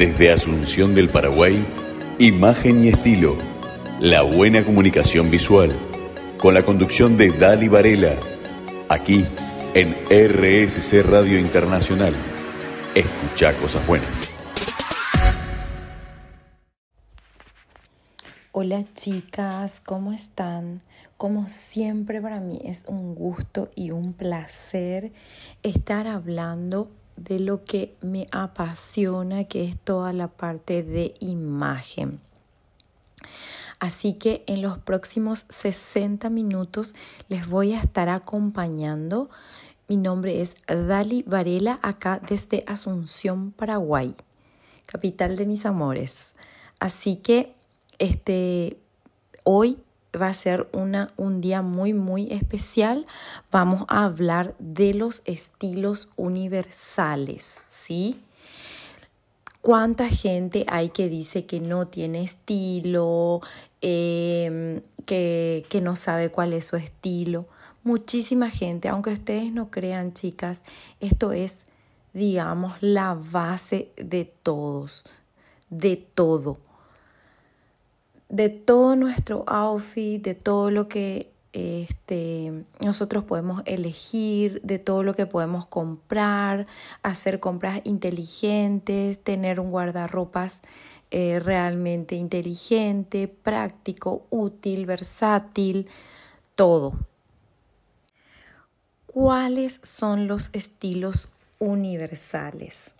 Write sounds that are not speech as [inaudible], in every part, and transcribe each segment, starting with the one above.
Desde Asunción del Paraguay, imagen y estilo. La buena comunicación visual. Con la conducción de Dali Varela. Aquí en RSC Radio Internacional. Escucha cosas buenas. Hola chicas, ¿cómo están? Como siempre para mí es un gusto y un placer estar hablando de lo que me apasiona, que es toda la parte de imagen. Así que en los próximos 60 minutos les voy a estar acompañando. Mi nombre es Dali Varela, acá desde Asunción, Paraguay, capital de mis amores. Así que este, hoy va a ser una, un día muy, muy especial. Vamos a hablar de los estilos universales, ¿sí? ¿Cuánta gente hay que dice que no tiene estilo, em, que, que no sabe cuál es su estilo? Muchísima gente, aunque ustedes no crean, chicas, esto es, digamos, la base de todos, de todo de todo nuestro outfit, de todo lo que este, nosotros podemos elegir, de todo lo que podemos comprar, hacer compras inteligentes, tener un guardarropas eh, realmente inteligente, práctico, útil, versátil, todo. ¿Cuáles son los estilos universales?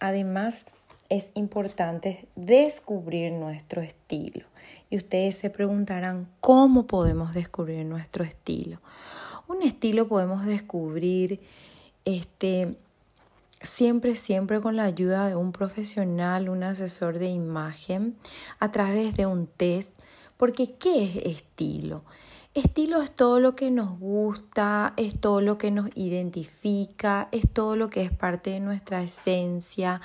Además es importante descubrir nuestro estilo. Y ustedes se preguntarán, ¿cómo podemos descubrir nuestro estilo? Un estilo podemos descubrir este, siempre, siempre con la ayuda de un profesional, un asesor de imagen, a través de un test, porque ¿qué es estilo? Estilo es todo lo que nos gusta, es todo lo que nos identifica, es todo lo que es parte de nuestra esencia,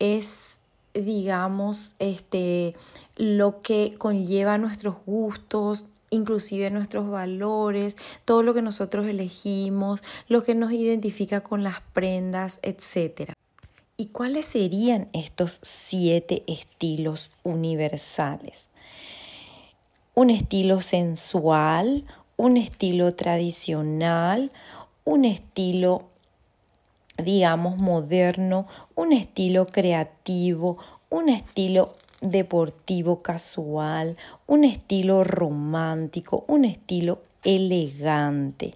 es, digamos, este, lo que conlleva nuestros gustos, inclusive nuestros valores, todo lo que nosotros elegimos, lo que nos identifica con las prendas, etc. ¿Y cuáles serían estos siete estilos universales? Un estilo sensual, un estilo tradicional, un estilo digamos, moderno, un estilo creativo, un estilo deportivo casual, un estilo romántico, un estilo elegante.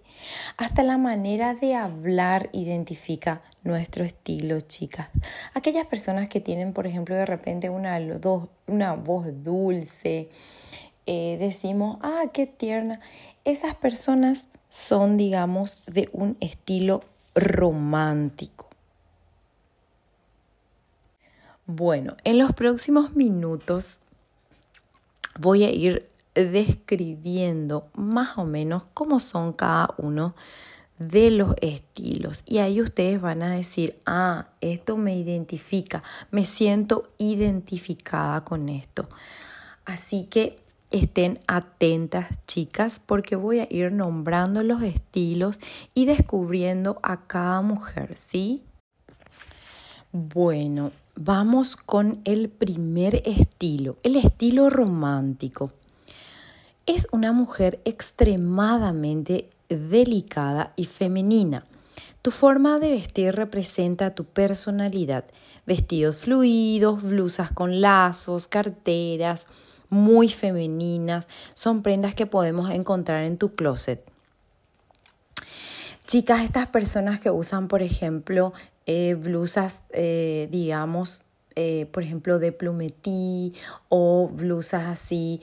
Hasta la manera de hablar identifica nuestro estilo, chicas. Aquellas personas que tienen, por ejemplo, de repente una, una voz dulce, eh, decimos, ah, qué tierna. Esas personas son, digamos, de un estilo romántico. Bueno, en los próximos minutos voy a ir describiendo más o menos cómo son cada uno de los estilos. Y ahí ustedes van a decir, ah, esto me identifica, me siento identificada con esto. Así que Estén atentas, chicas, porque voy a ir nombrando los estilos y descubriendo a cada mujer, ¿sí? Bueno, vamos con el primer estilo, el estilo romántico. Es una mujer extremadamente delicada y femenina. Tu forma de vestir representa tu personalidad. Vestidos fluidos, blusas con lazos, carteras, muy femeninas, son prendas que podemos encontrar en tu closet. Chicas, estas personas que usan, por ejemplo, eh, blusas, eh, digamos, eh, por ejemplo, de plumetí o blusas así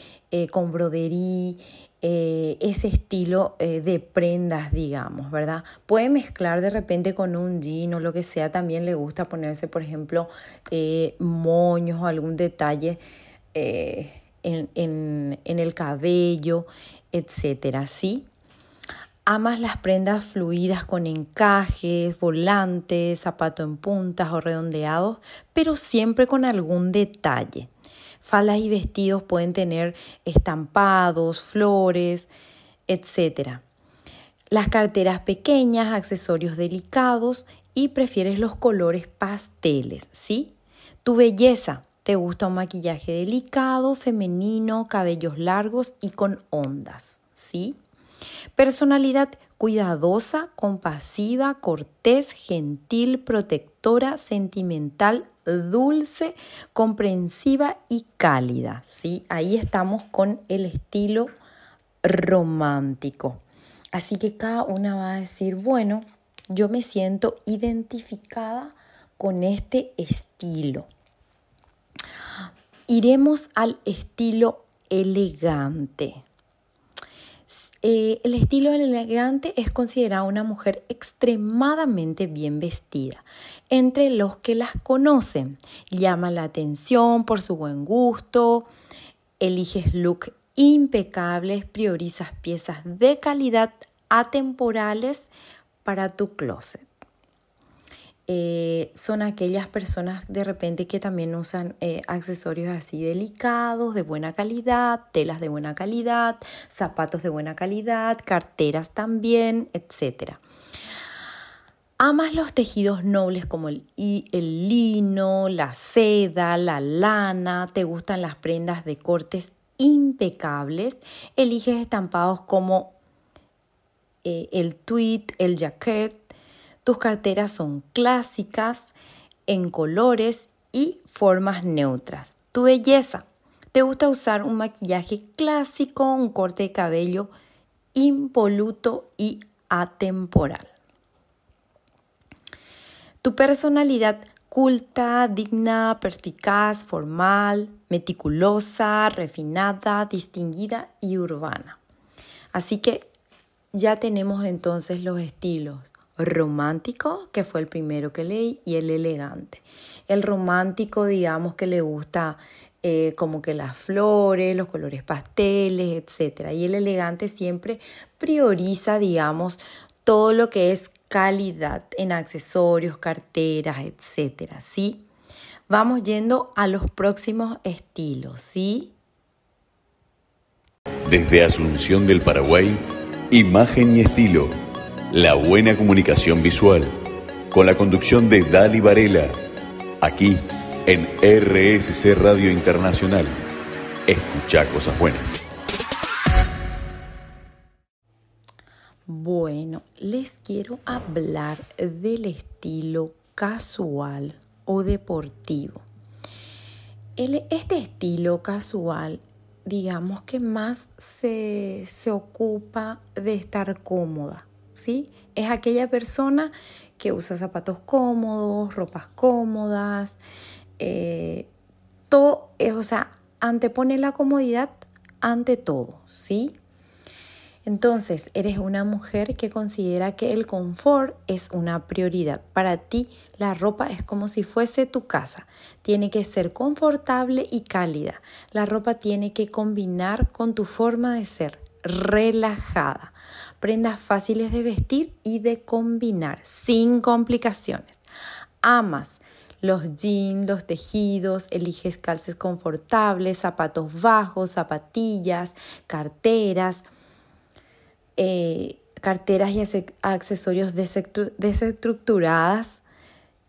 con broderí, ese estilo de prendas, digamos, ¿verdad? Puede mezclar de repente con un jean o lo que sea, también le gusta ponerse, por ejemplo, moños o algún detalle en, el cabello, etcétera, ¿sí? Amas las prendas fluidas con encajes, volantes, zapato en puntas o redondeados, pero siempre con algún detalle. Faldas y vestidos pueden tener estampados, flores, etcétera. Las carteras pequeñas, accesorios delicados y prefieres los colores pasteles, ¿sí? Tu belleza. ¿Te gusta un maquillaje delicado, femenino, cabellos largos y con ondas? ¿Sí? Personalidad cuidadosa, compasiva, cortés, gentil, protectora, sentimental, dulce, comprensiva y cálida. ¿sí? Ahí estamos con el estilo romántico. Así que cada una va a decir, bueno, yo me siento identificada con este estilo. Iremos al estilo elegante. Eh, el estilo elegante es considerada una mujer extremadamente bien vestida. Entre los que las conocen, llama la atención por su buen gusto, eliges look impecables, priorizas piezas de calidad atemporales para tu closet. Eh, son aquellas personas de repente que también usan eh, accesorios así delicados, de buena calidad, telas de buena calidad, zapatos de buena calidad, carteras también, etc. Amas los tejidos nobles como el, el lino, la seda, la lana, te gustan las prendas de cortes impecables, eliges estampados como eh, el tweed, el jacket, tus carteras son clásicas, en colores y formas neutras. Tu belleza. ¿Te gusta usar un maquillaje clásico, un corte de cabello impoluto y atemporal? Tu personalidad culta, digna, perspicaz, formal, meticulosa, refinada, distinguida y urbana. Así que ya tenemos entonces los estilos romántico, que fue el primero que leí, y el elegante. El romántico, digamos que le gusta eh, como que las flores, los colores pasteles, etc. Y el elegante siempre prioriza, digamos, todo lo que es calidad en accesorios, carteras, etc. ¿Sí? Vamos yendo a los próximos estilos, ¿sí? Desde Asunción del Paraguay, imagen y estilo la buena comunicación visual, con la conducción de Dali Varela, aquí en RSC Radio Internacional. Escucha cosas buenas. Bueno, les quiero hablar del estilo casual o deportivo. este estilo casual, digamos que más se, se ocupa de estar cómoda Es aquella persona que usa zapatos cómodos, ropas cómodas, eh, todo, o sea, antepone la comodidad ante todo, ¿sí? Entonces, eres una mujer que considera que el confort es una prioridad. Para ti, la ropa es como si fuese tu casa. Tiene que ser confortable y cálida. La ropa tiene que combinar con tu forma de ser, relajada prendas fáciles de vestir y de combinar, sin complicaciones. Amas los jeans, los tejidos, eliges calces confortables, zapatos bajos, zapatillas, carteras, eh, carteras y accesorios desestructuradas,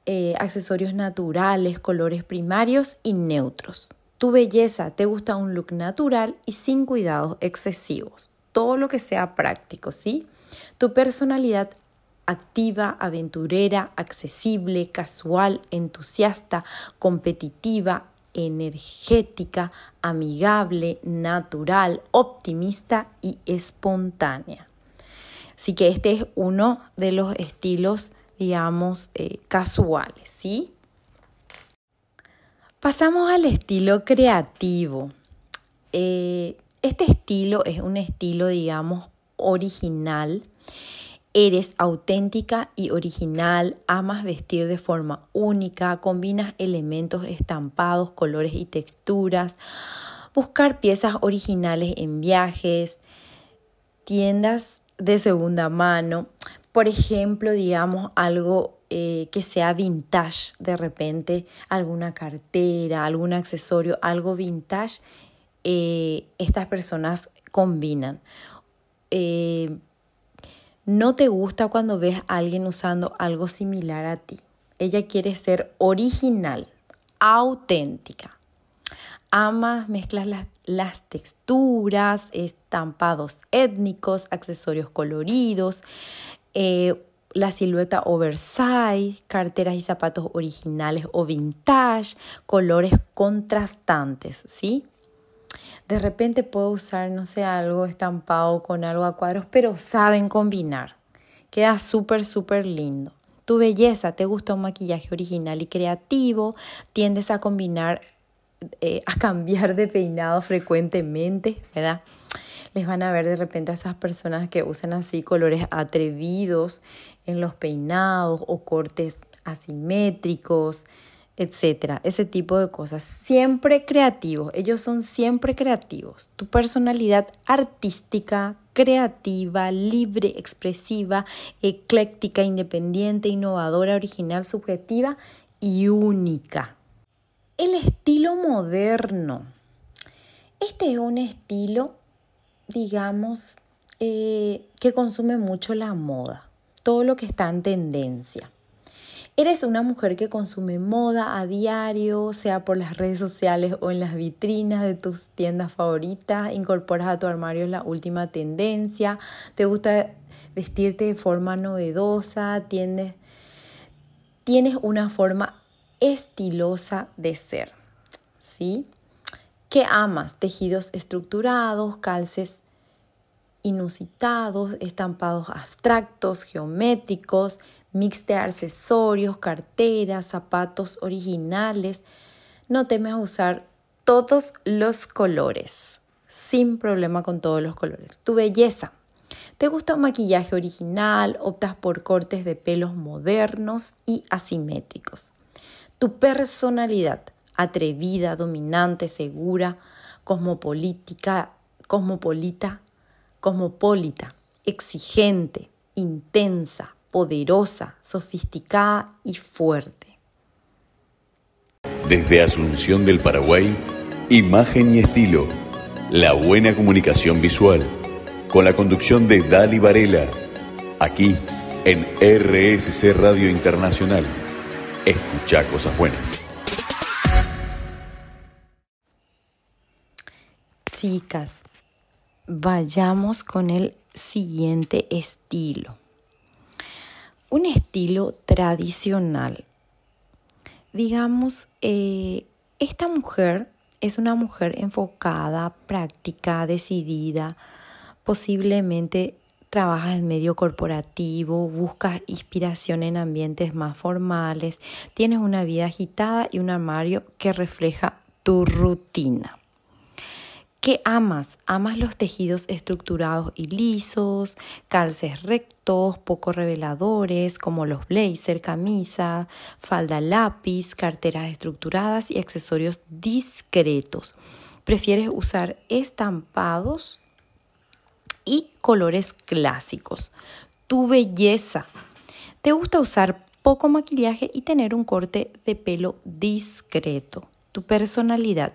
eh, accesorios naturales, colores primarios y neutros. Tu belleza te gusta un look natural y sin cuidados excesivos todo lo que sea práctico, ¿sí? Tu personalidad activa, aventurera, accesible, casual, entusiasta, competitiva, energética, amigable, natural, optimista y espontánea. Así que este es uno de los estilos, digamos, eh, casuales, ¿sí? Pasamos al estilo creativo. Eh, este estilo es un estilo, digamos, original. Eres auténtica y original, amas vestir de forma única, combinas elementos estampados, colores y texturas, buscar piezas originales en viajes, tiendas de segunda mano, por ejemplo, digamos algo eh, que sea vintage, de repente alguna cartera, algún accesorio, algo vintage eh, estas personas combinan. Eh, no te gusta cuando ves a alguien usando algo similar a ti. Ella quiere ser original, auténtica. Amas, mezclas las, texturas, estampados étnicos, accesorios coloridos, eh, la silueta oversize, carteras y zapatos originales o vintage, colores contrastantes, ¿sí? De repente puedo usar, no sé, algo estampado con algo a cuadros, pero saben combinar. Queda súper, súper lindo. Tu belleza, te gusta un maquillaje original y creativo, tiendes a combinar eh, a cambiar de peinado frecuentemente, ¿verdad? Les van a ver de repente a esas personas que usan así colores atrevidos en los peinados o cortes asimétricos, etcétera, ese tipo de cosas. Siempre creativos, ellos son siempre creativos. Tu personalidad artística, creativa, libre, expresiva, ecléctica, independiente, innovadora, original, subjetiva y única. El estilo moderno. Este es un estilo, digamos, eh, que consume mucho la moda, todo lo que está en tendencia. Eres una mujer que consume moda a diario, sea por las redes sociales o en las vitrinas de tus tiendas favoritas, incorporas a tu armario la última tendencia, te gusta vestirte de forma novedosa, tienes, una forma estilosa de ser, ¿sí? Que amas tejidos estructurados, calces inusitados, estampados abstractos, geométricos, mix de accesorios, carteras, zapatos originales. No temes usar todos los colores, sin problema con todos los colores. Tu belleza. ¿Te gusta un maquillaje original? ¿Optas por cortes de pelos modernos y asimétricos? Tu personalidad, atrevida, dominante, segura, cosmopolítica, cosmopolita, cosmopolita, exigente, intensa, poderosa, sofisticada y fuerte. Desde Asunción del Paraguay, imagen y estilo, la buena comunicación visual, con la conducción de Dali Varela, aquí en RSC Radio Internacional escucha cosas buenas. Chicas, vayamos con el siguiente estilo. Un estilo tradicional. Digamos, eh, esta mujer es una mujer enfocada, práctica, decidida, posiblemente trabajas en medio corporativo, buscas inspiración en ambientes más formales, tienes una vida agitada y un armario que refleja tu rutina. ¿Qué amas? Amas los tejidos estructurados y lisos, calces rectos, poco reveladores, como los blazer, camisa, falda lápiz, carteras estructuradas y accesorios discretos. ¿Prefieres usar estampados y colores clásicos. Tu belleza. ¿Te gusta usar poco maquillaje y tener un corte de pelo discreto? Tu personalidad.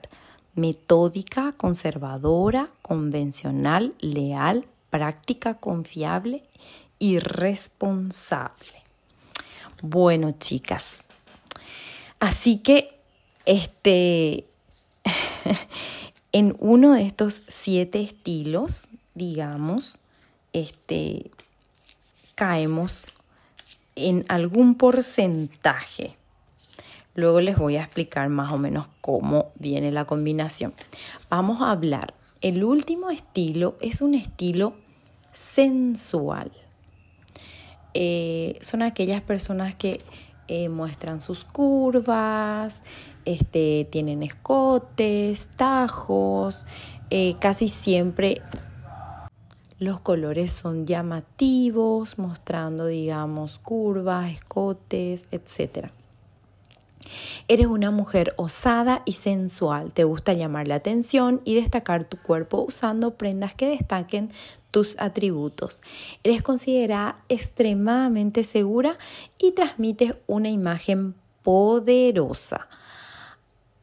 Metódica, conservadora, convencional, leal, práctica, confiable y responsable. Bueno, chicas. Así que este [laughs] en uno de estos siete estilos digamos, este, caemos en algún porcentaje. Luego les voy a explicar más o menos cómo viene la combinación. Vamos a hablar. El último estilo es un estilo sensual. Eh, son aquellas personas que eh, muestran sus curvas, este, tienen escotes, tajos, eh, casi siempre los colores son llamativos, mostrando, digamos, curvas, escotes, etc. Eres una mujer osada y sensual. Te gusta llamar la atención y destacar tu cuerpo usando prendas que destaquen tus atributos. Eres considerada extremadamente segura y transmites una imagen poderosa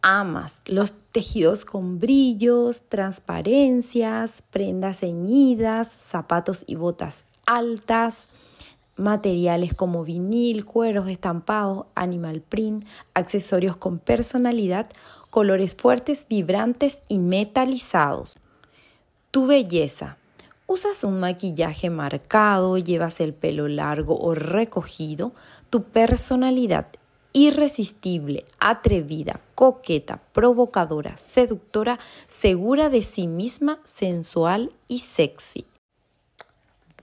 amas los tejidos con brillos, transparencias, prendas ceñidas, zapatos y botas altas. Materiales como vinil, cueros, estampados, animal print, accesorios con personalidad, colores fuertes, vibrantes y metalizados. Tu belleza. ¿Usas un maquillaje marcado? ¿Llevas el pelo largo o recogido? Tu personalidad irresistible, atrevida, coqueta, provocadora, seductora, segura de sí misma, sensual y sexy.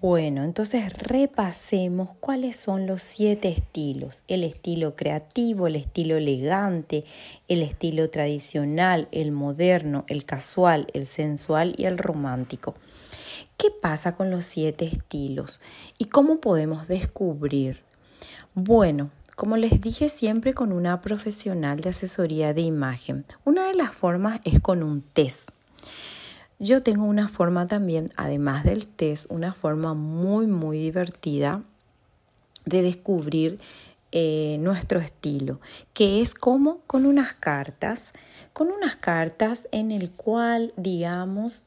Bueno, entonces repasemos cuáles son los siete estilos. El estilo creativo, el estilo elegante, el estilo tradicional, el moderno, el casual, el sensual y el romántico. ¿Qué pasa con los siete estilos y cómo podemos descubrir? Bueno, como les dije siempre con una profesional de asesoría de imagen, una de las formas es con un test. Yo tengo una forma también, además del test, una forma muy, muy divertida de descubrir eh, nuestro estilo, que es como con unas cartas, con unas cartas en el cual, digamos,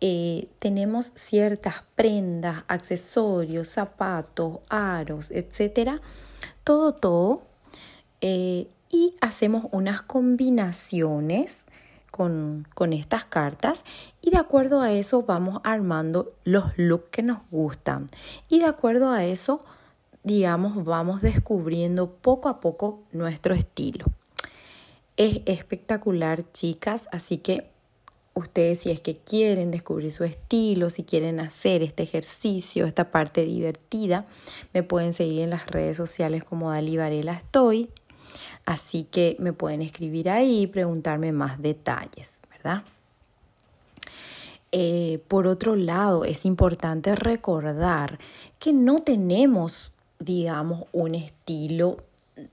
eh, tenemos ciertas prendas, accesorios, zapatos, aros, etcétera, todo, todo, eh, y hacemos unas combinaciones con, estas cartas y de acuerdo a eso vamos armando los looks que nos gustan y de acuerdo a eso digamos vamos descubriendo poco a poco nuestro estilo. Es espectacular chicas, así que ustedes si es que quieren descubrir su estilo, si quieren hacer este ejercicio, esta parte divertida, me pueden seguir en las redes sociales como Dali Varela Estoy. Así que me pueden escribir ahí y preguntarme más detalles, ¿verdad? Eh, por otro lado, es importante recordar que no tenemos, digamos, un estilo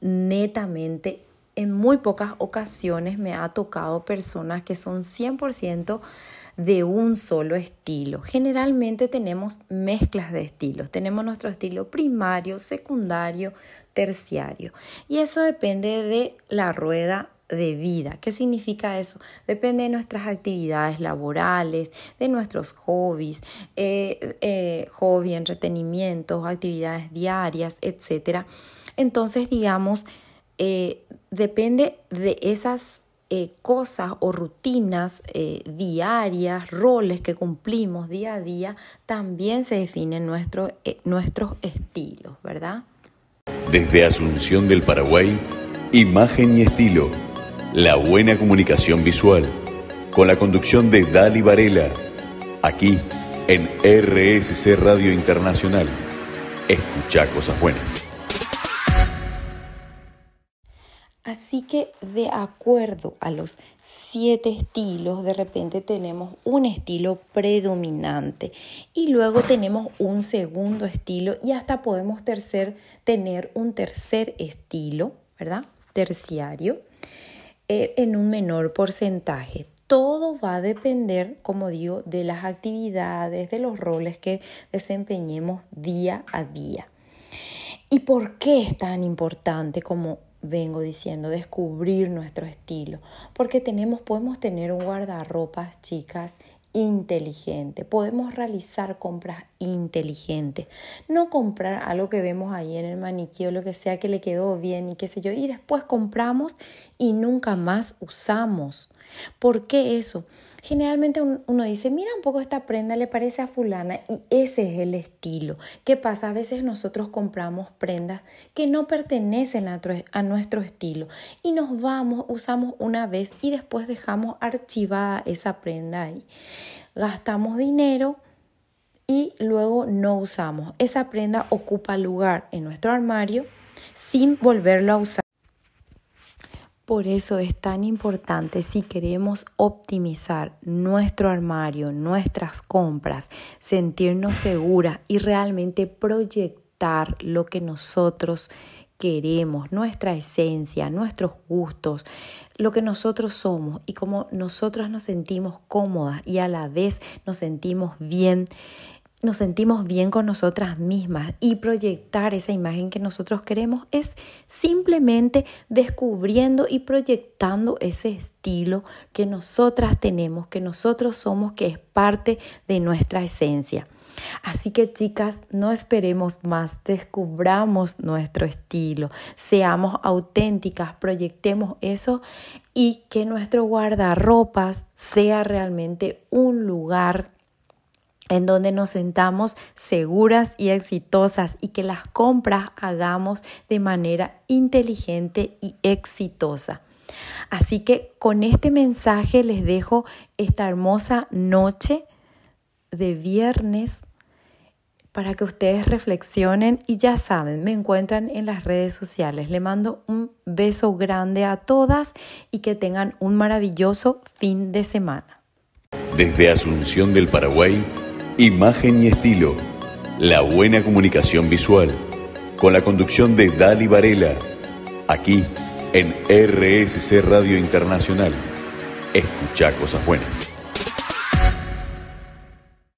netamente. En muy pocas ocasiones me ha tocado personas que son 100% de un solo estilo. Generalmente tenemos mezclas de estilos. Tenemos nuestro estilo primario, secundario, terciario. Y eso depende de la rueda de vida. ¿Qué significa eso? Depende de nuestras actividades laborales, de nuestros hobbies, eh, eh, hobby, entretenimientos, actividades diarias, etc. Entonces, digamos, eh, depende de esas eh, cosas o rutinas eh, diarias, roles que cumplimos día a día, también se definen nuestro, eh, nuestros estilos, ¿verdad? Desde Asunción del Paraguay, imagen y estilo, la buena comunicación visual, con la conducción de Dali Varela, aquí en RSC Radio Internacional. Escucha cosas buenas. Así que de acuerdo a los siete estilos, de repente tenemos un estilo predominante y luego tenemos un segundo estilo y hasta podemos tercer, tener un tercer estilo, ¿verdad? Terciario, eh, en un menor porcentaje. Todo va a depender, como digo, de las actividades, de los roles que desempeñemos día a día. ¿Y por qué es tan importante como vengo diciendo, descubrir nuestro estilo, porque tenemos, podemos tener un guardarropas, chicas, inteligente. Podemos realizar compras inteligentes. No comprar algo que vemos ahí en el maniquí o lo que sea que le quedó bien y qué sé yo. Y después compramos y nunca más usamos. ¿Por qué eso? Generalmente uno dice, mira un poco esta prenda, le parece a fulana y ese es el estilo. ¿Qué pasa? A veces nosotros compramos prendas que no pertenecen a, a nuestro estilo y nos vamos, usamos una vez y después dejamos archivada esa prenda ahí. Gastamos dinero y luego no usamos. Esa prenda ocupa lugar en nuestro armario sin volverlo a usar. Por eso es tan importante si queremos optimizar nuestro armario, nuestras compras, sentirnos seguras y realmente proyectar lo que nosotros queremos, nuestra esencia, nuestros gustos, lo que nosotros somos y cómo nosotras nos sentimos cómodas y a la vez nos sentimos bien nos sentimos bien con nosotras mismas y proyectar esa imagen que nosotros queremos es simplemente descubriendo y proyectando ese estilo que nosotras tenemos, que nosotros somos, que es parte de nuestra esencia. Así que chicas, no esperemos más, descubramos nuestro estilo, seamos auténticas, proyectemos eso y que nuestro guardarropas sea realmente un lugar en donde nos sentamos seguras y exitosas y que las compras hagamos de manera inteligente y exitosa. Así que con este mensaje les dejo esta hermosa noche de viernes para que ustedes reflexionen y ya saben, me encuentran en las redes sociales. Le mando un beso grande a todas y que tengan un maravilloso fin de semana. Desde Asunción del Paraguay, imagen y estilo, la buena comunicación visual, con la conducción de Dali Varela, aquí en RSC Radio Internacional. Escucha cosas buenas.